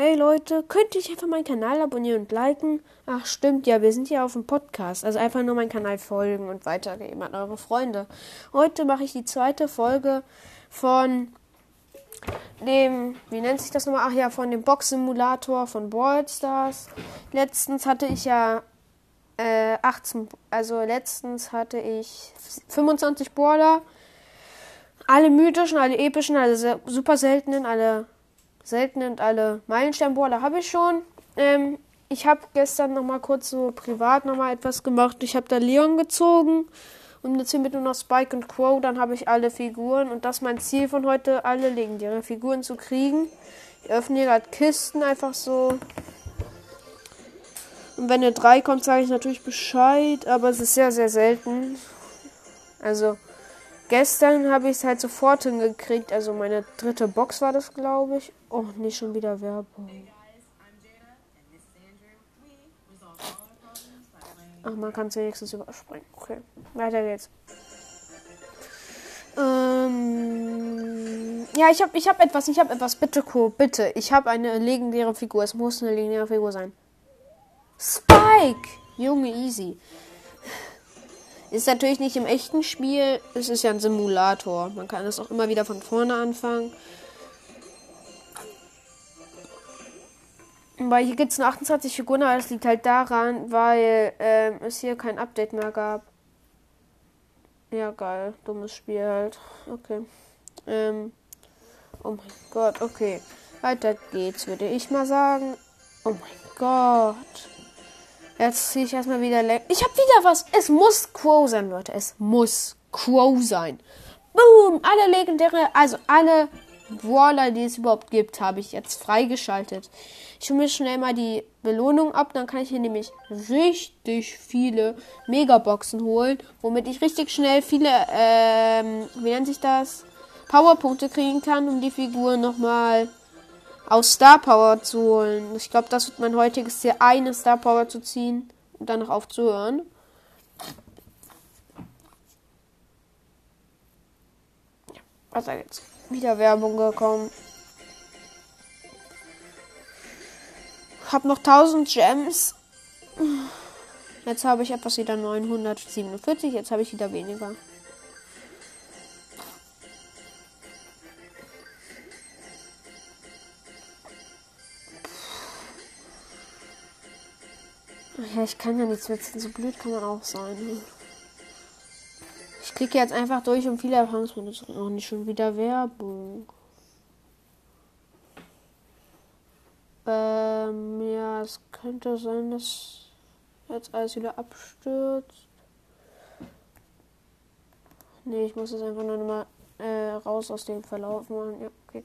Hey Leute, könnte ich einfach meinen Kanal abonnieren und liken? Ach stimmt, ja, wir sind ja auf dem Podcast. Also einfach nur meinen Kanal folgen und weitergeben an eure Freunde. Heute mache ich die zweite Folge von dem, wie nennt sich das nochmal? Ach ja, von dem Box-Simulator von Ballstars. Letztens hatte ich ja äh, 18, also letztens hatte ich 25 Baller. Alle mythischen, alle epischen, alle super seltenen, alle seltenen und alle Meilensteinballer habe ich schon. Ähm, ich habe gestern noch mal kurz so privat noch mal etwas gemacht. Ich habe da Leon gezogen und jetzt hier mit nur noch Spike und Crow. Dann habe ich alle Figuren und das ist mein Ziel von heute, alle legendäre Figuren zu kriegen. Ich öffne hier gerade Kisten einfach so. Und wenn eine 3 kommt, sage ich natürlich Bescheid, aber es ist sehr, sehr selten. Also, gestern habe ich es halt sofort hingekriegt. Also, meine dritte Box war das, glaube ich. Oh, nicht schon wieder Werbung. Ach, man kann es wenigstens überspringen. Okay, weiter geht's. Ähm, ja, ich habe ich hab etwas, ich habe etwas. Bitte, Co, bitte. Ich habe eine legendäre Figur. Es muss eine legendäre Figur sein. Spike! Junge, easy. Ist natürlich nicht im echten Spiel. Es ist ja ein Simulator. Man kann es auch immer wieder von vorne anfangen. Weil hier gibt es nur 28 Figuren, aber das liegt halt daran, weil ähm, es hier kein Update mehr gab. Ja, geil. Dummes Spiel halt. Okay. Ähm. Oh mein Gott, okay. Weiter geht's, würde ich mal sagen. Oh mein Gott. Jetzt ziehe ich erstmal wieder leck. Ich habe wieder was. Es muss Crow sein, Leute. Es muss Crow sein. Boom! Alle legendäre, also alle Brawler, die es überhaupt gibt, habe ich jetzt freigeschaltet. Ich hole mir schnell mal die Belohnung ab, dann kann ich hier nämlich richtig viele Megaboxen holen, womit ich richtig schnell viele, ähm, wie nennt sich das? Powerpunkte kriegen kann, um die Figur nochmal aus Star Power zu holen. Ich glaube, das wird mein heutiges Ziel, eine Star Power zu ziehen und dann noch aufzuhören. Was da jetzt? Wieder Werbung gekommen. Hab noch 1000 Gems. Jetzt habe ich etwas wieder 947. Jetzt habe ich wieder weniger. Ja, ich kann ja nichts wechseln. So blöd kann man auch sein. Ich klicke jetzt einfach durch, um viele Erfahrungspunkte zu kriegen. Auch nicht schon wieder Werbung. Ähm, ja, es könnte sein, dass jetzt alles wieder abstürzt. Nee, ich muss es einfach nur mal äh, raus aus dem Verlauf machen. Ja, okay.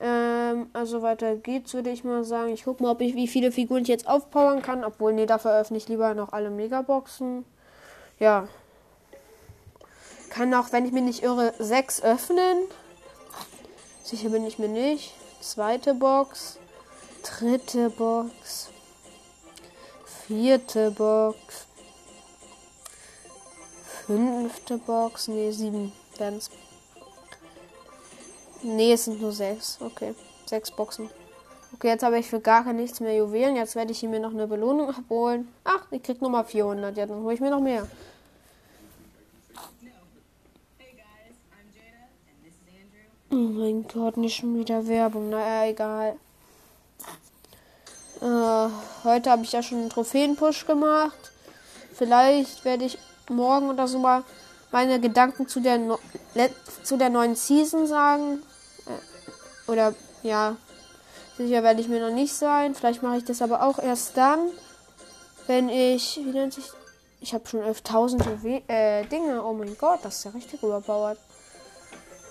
Ähm, also weiter geht's, würde ich mal sagen. Ich gucke mal, ob ich wie viele Figuren ich jetzt aufpowern kann. Obwohl, nee, dafür öffne ich lieber noch alle Megaboxen. Ja. Kann auch, wenn ich mich nicht irre, sechs öffnen. Sicher bin ich mir nicht. Zweite Box. Dritte Box. Vierte Box. Fünfte Box. Nee, sieben werden's. Nee, es sind nur sechs. Okay. Sechs Boxen. Okay, jetzt habe ich für gar nichts mehr Juwelen. Jetzt werde ich mir noch eine Belohnung abholen. Ach, ich krieg nochmal 400. Ja, dann hole ich mir noch mehr. Oh mein Gott, nicht schon wieder Werbung. Naja, egal. Äh, heute habe ich ja schon einen Trophäenpush gemacht. Vielleicht werde ich morgen oder so mal meine Gedanken zu der, no zu der neuen Season sagen. Oder ja, sicher werde ich mir noch nicht sein. Vielleicht mache ich das aber auch erst dann, wenn ich, wie nennt sich, ich habe schon 11.000 äh, Dinge. Oh mein Gott, das ist ja richtig überbauert.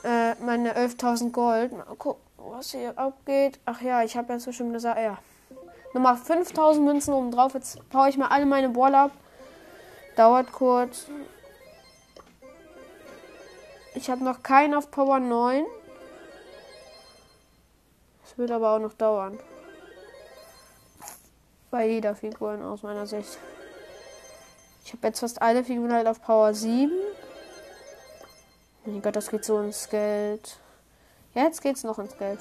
Äh, meine 11.000 Gold. Mal gucken, was hier abgeht. Ach ja, ich habe ja bestimmt gesagt, ja. Nochmal 5000 Münzen oben drauf. Jetzt baue ich mal alle meine Ball ab. Dauert kurz. Ich habe noch keinen auf Power 9. Es wird aber auch noch dauern. Bei jeder Figur aus meiner Sicht. Ich habe jetzt fast alle Figuren halt auf Power 7. Mein Gott, das geht so ins Geld. Ja, jetzt geht's noch ins Geld.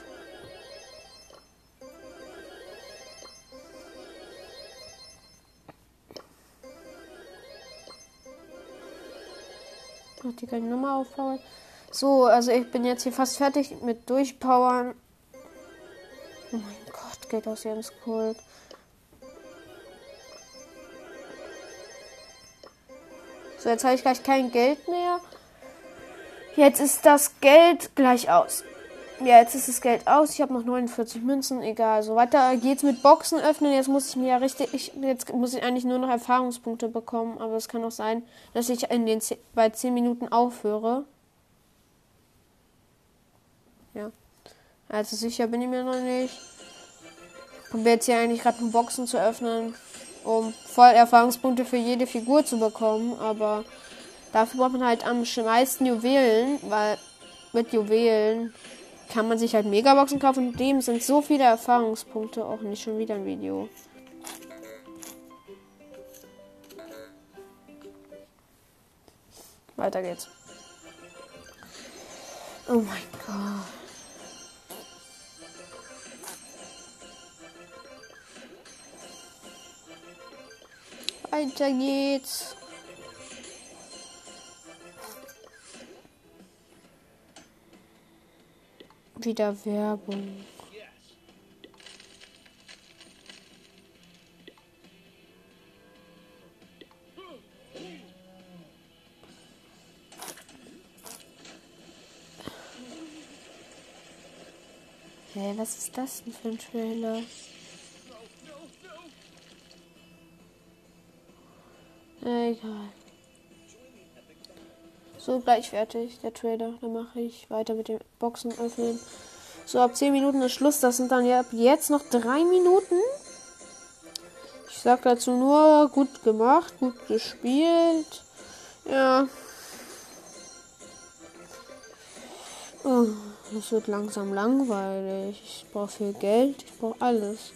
Hat die keine Nummer aufpowern. So, also ich bin jetzt hier fast fertig mit Durchpowern. Oh mein Gott, geht das jetzt cool. So, jetzt habe ich gleich kein Geld mehr. Jetzt ist das Geld gleich aus. Ja, jetzt ist das Geld aus. Ich habe noch 49 Münzen. Egal. So weiter geht's mit Boxen öffnen. Jetzt muss ich mir ja richtig. Ich, jetzt muss ich eigentlich nur noch Erfahrungspunkte bekommen. Aber es kann auch sein, dass ich in den bei 10 Minuten aufhöre. Ja. Also sicher bin ich mir noch nicht. Ich probiere jetzt hier eigentlich gerade Boxen zu öffnen, um voll Erfahrungspunkte für jede Figur zu bekommen. Aber dafür braucht man halt am meisten Juwelen, weil mit Juwelen kann man sich halt Megaboxen kaufen. Und dem sind so viele Erfahrungspunkte. Auch nicht schon wieder ein Video. Weiter geht's. Oh mein Gott. Weiter geht's. Wieder Werbung. Hey, was ist das denn für ein Trailer? Egal. So, gleich fertig, der Trader. Dann mache ich weiter mit dem Boxen öffnen. So, ab 10 Minuten ist Schluss. Das sind dann ja ab jetzt noch 3 Minuten. Ich sag dazu nur, gut gemacht, gut gespielt. Ja. Oh, es wird langsam langweilig. Ich brauche viel Geld. Ich brauche alles.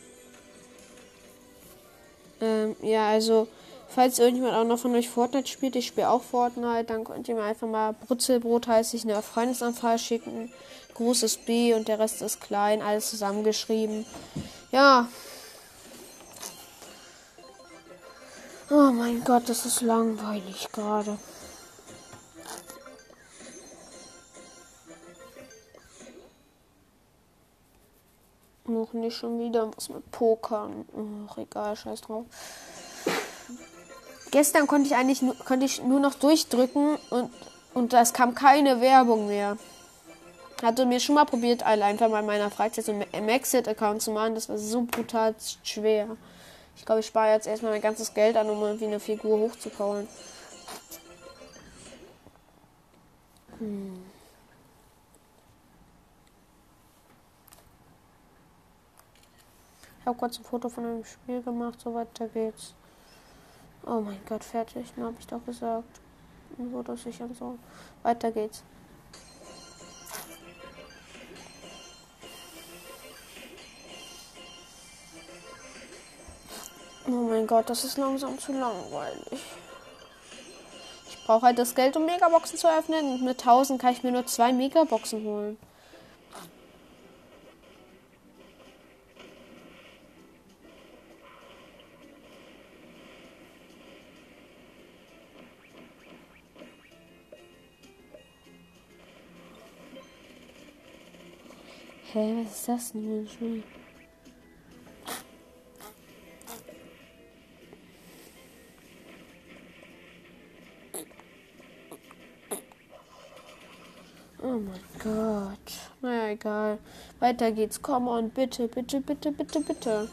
Ähm, ja, also Falls irgendjemand auch noch von euch Fortnite spielt, ich spiele auch Fortnite, dann könnt ihr mir einfach mal Brutzelbrot heißt ich eine Freundesanfrage schicken. Großes B und der Rest ist klein, alles zusammengeschrieben. Ja. Oh mein Gott, das ist langweilig gerade. Noch nicht schon wieder was mit Pokern. Ach, egal, scheiß drauf. Gestern konnte ich eigentlich nur, konnte ich nur noch durchdrücken und, und es kam keine Werbung mehr. Hatte mir schon mal probiert, einfach mal in meiner Freizeit so einen Maxit-Account zu machen. Das war so brutal schwer. Ich glaube, ich spare jetzt erstmal mein ganzes Geld an, um irgendwie eine Figur hochzukauen. Hm. Ich habe kurz ein Foto von einem Spiel gemacht, so weiter geht's. Oh mein Gott, fertig. Na, hab ich doch gesagt. So, dass ich und so. Weiter geht's. Oh mein Gott, das ist langsam zu langweilig. Ich brauche halt das Geld, um Megaboxen zu öffnen. Mit 1000 kann ich mir nur zwei Megaboxen holen. Hä, was ist das denn für ein Spiel? Oh mein Gott. Naja, egal. Weiter geht's. Komm on, bitte, bitte, bitte, bitte, bitte.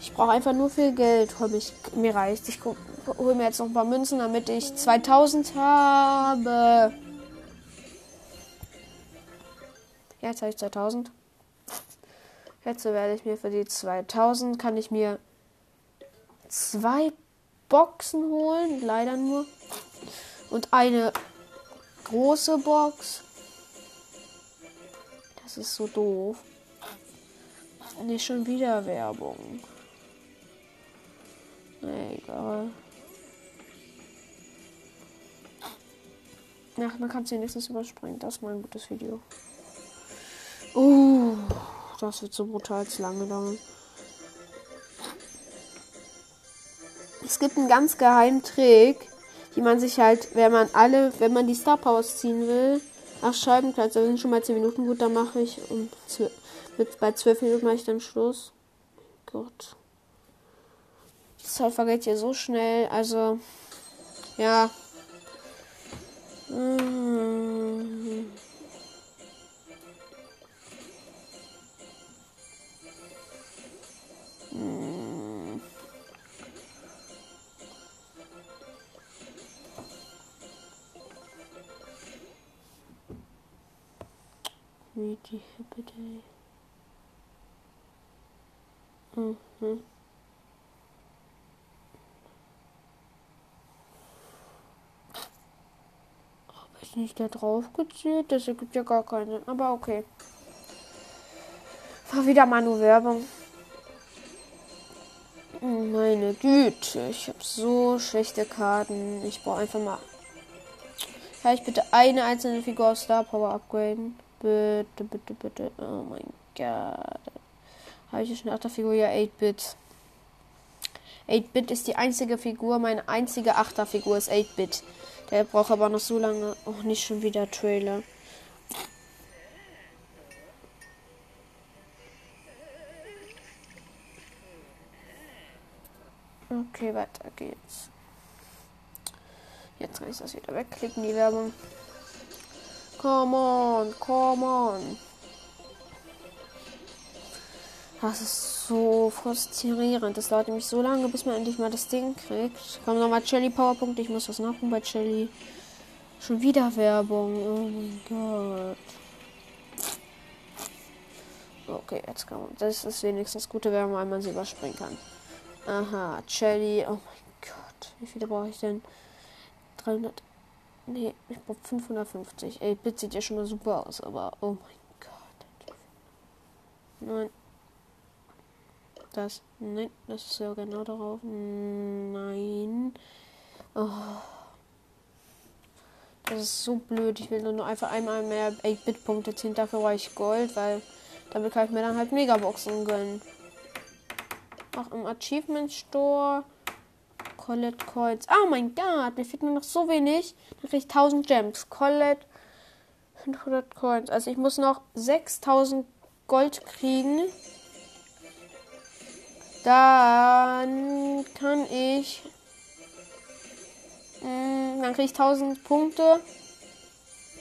Ich brauche einfach nur viel Geld, ob ich mir reicht. Ich hole mir jetzt noch ein paar Münzen, damit ich 2000 habe. Ja, jetzt habe ich 2000. Jetzt werde ich mir für die 2000 kann ich mir zwei Boxen holen, leider nur. Und eine große Box. Das ist so doof. Nicht schon wieder Werbung. egal. Ach, man kann es wenigstens überspringen. Das ist mal ein gutes Video. Das wird so brutal lange dauern. Es gibt einen ganz geheimen Trick. die man sich halt, wenn man alle, wenn man die Star Powers ziehen will, ach Scheibenkreuz, da sind schon mal 10 Minuten gut, dann mache ich um mit, bei 12 Minuten mache ich dann Schluss. Gott. Die Zeit vergeht hier so schnell, also ja. Die Hippity. Mhm. Habe ich nicht da drauf gezählt? Das ergibt ja gar keinen Sinn. Aber okay. War wieder mal nur Werbung. Meine Güte, ich habe so schlechte Karten. Ich brauche einfach mal. Kann ich bitte eine einzelne Figur aus Star Power upgraden? Bitte, bitte, bitte. Oh mein Gott. Habe ich eine Achterfigur? Ja, 8-Bit. 8-Bit ist die einzige Figur. Meine einzige Achterfigur ist 8-Bit. Der braucht aber noch so lange. Auch nicht schon wieder Trailer. Okay, weiter geht's. Jetzt kann ich das wieder wegklicken, die Werbung. Come on, come on. Das ist so frustrierend. Das dauert nämlich so lange, bis man endlich mal das Ding kriegt. Kommen nochmal Shelly Powerpunkte. Ich muss was nachgucken bei Shelly. Schon wieder Werbung. Oh mein Gott. Okay, jetzt man. Das ist wenigstens gute Werbung, weil man sie überspringen kann. Aha, Shelly. Oh mein Gott. Wie viele brauche ich denn? 300. Nee, ich brauche 550. Ey, Bit sieht ja schon mal super aus, aber oh mein Gott. Nein. Das. Nein, das ist ja genau darauf. Nein. Oh. Das ist so blöd. Ich will nur einfach einmal mehr 8-Bit-Punkte ziehen. Dafür brauche ich Gold, weil damit kann ich mir dann halt Megaboxen gönnen. Auch im Achievement Store. Colette Coins. Oh mein Gott, mir fehlt nur noch so wenig. Dann kriege ich 1000 Gems. Colette 500 Coins. Also ich muss noch 6000 Gold kriegen. Dann kann ich. Mh, hm, dann kriege ich 1000 Punkte.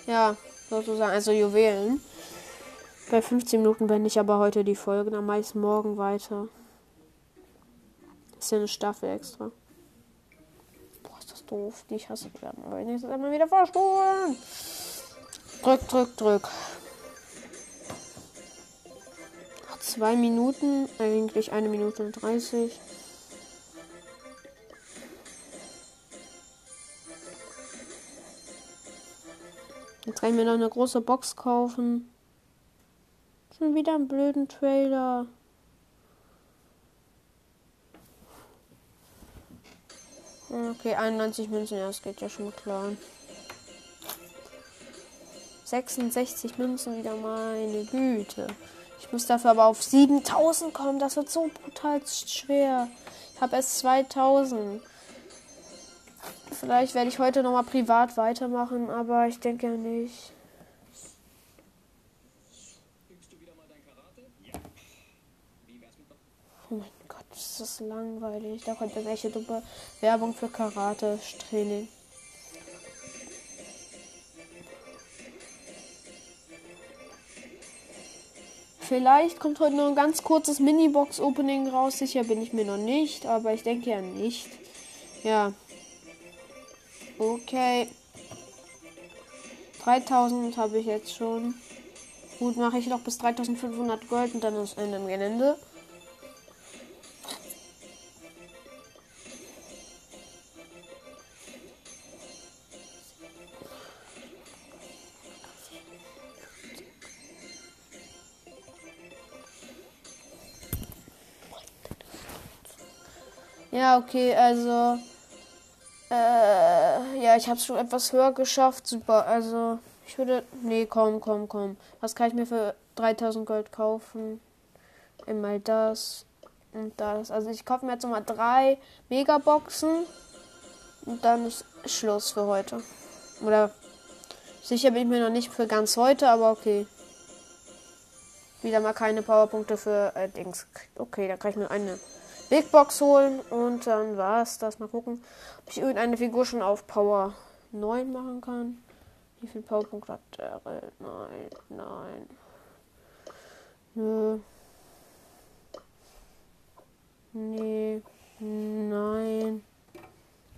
Ja, sozusagen. Also Juwelen. Bei 15 Minuten beende ich aber heute die Folge. Dann mache ich morgen weiter. ist ja eine Staffel extra. Doof. Die ich hasse werden. Aber nächstes Mal wieder vorspulen. Drück, drück, drück. zwei Minuten, eigentlich eine Minute und 30. Jetzt kann ich mir noch eine große Box kaufen. Schon wieder einen blöden Trailer. Okay, 91 Münzen, ja, das geht ja schon klar. 66 Münzen wieder, meine Güte. Ich muss dafür aber auf 7000 kommen. Das wird so brutal schwer. Ich habe erst 2000. Vielleicht werde ich heute nochmal privat weitermachen, aber ich denke ja nicht. Oh mein Gott, ist langweilig. Da kommt irgendwelche dumme Werbung für Karate-Training. Vielleicht kommt heute noch ein ganz kurzes Mini-Box-Opening raus. Sicher bin ich mir noch nicht, aber ich denke ja nicht. Ja. Okay. 3000 habe ich jetzt schon. Gut, mache ich noch bis 3500 Gold und dann ist Ende im Gelände. Okay, also. Äh, ja, ich habe es schon etwas höher geschafft. Super. Also, ich würde. Nee, komm, komm, komm. Was kann ich mir für 3000 Gold kaufen? Einmal das und das. Also, ich kaufe mir jetzt nochmal drei Megaboxen. Und dann ist Schluss für heute. Oder sicher bin ich mir noch nicht für ganz heute, aber okay. Wieder mal keine Powerpunkte für äh, Dings. Okay, da kann ich mir eine Big Box holen und dann war es das. Mal gucken, ob ich irgendeine Figur schon auf Power 9 machen kann. Wie viel Powerpunkte hat der? Nein, nein. Nö. Nee. Nein.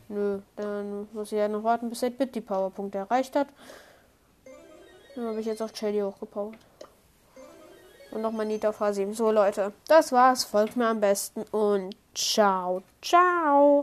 Nö, dann muss ich ja noch warten, bis 8-Bit die Powerpunkte erreicht hat. Dann habe ich jetzt auf Shady hochgepowert. Und nochmal auf H7. So, Leute, das war's. Folgt mir am besten und ciao, ciao.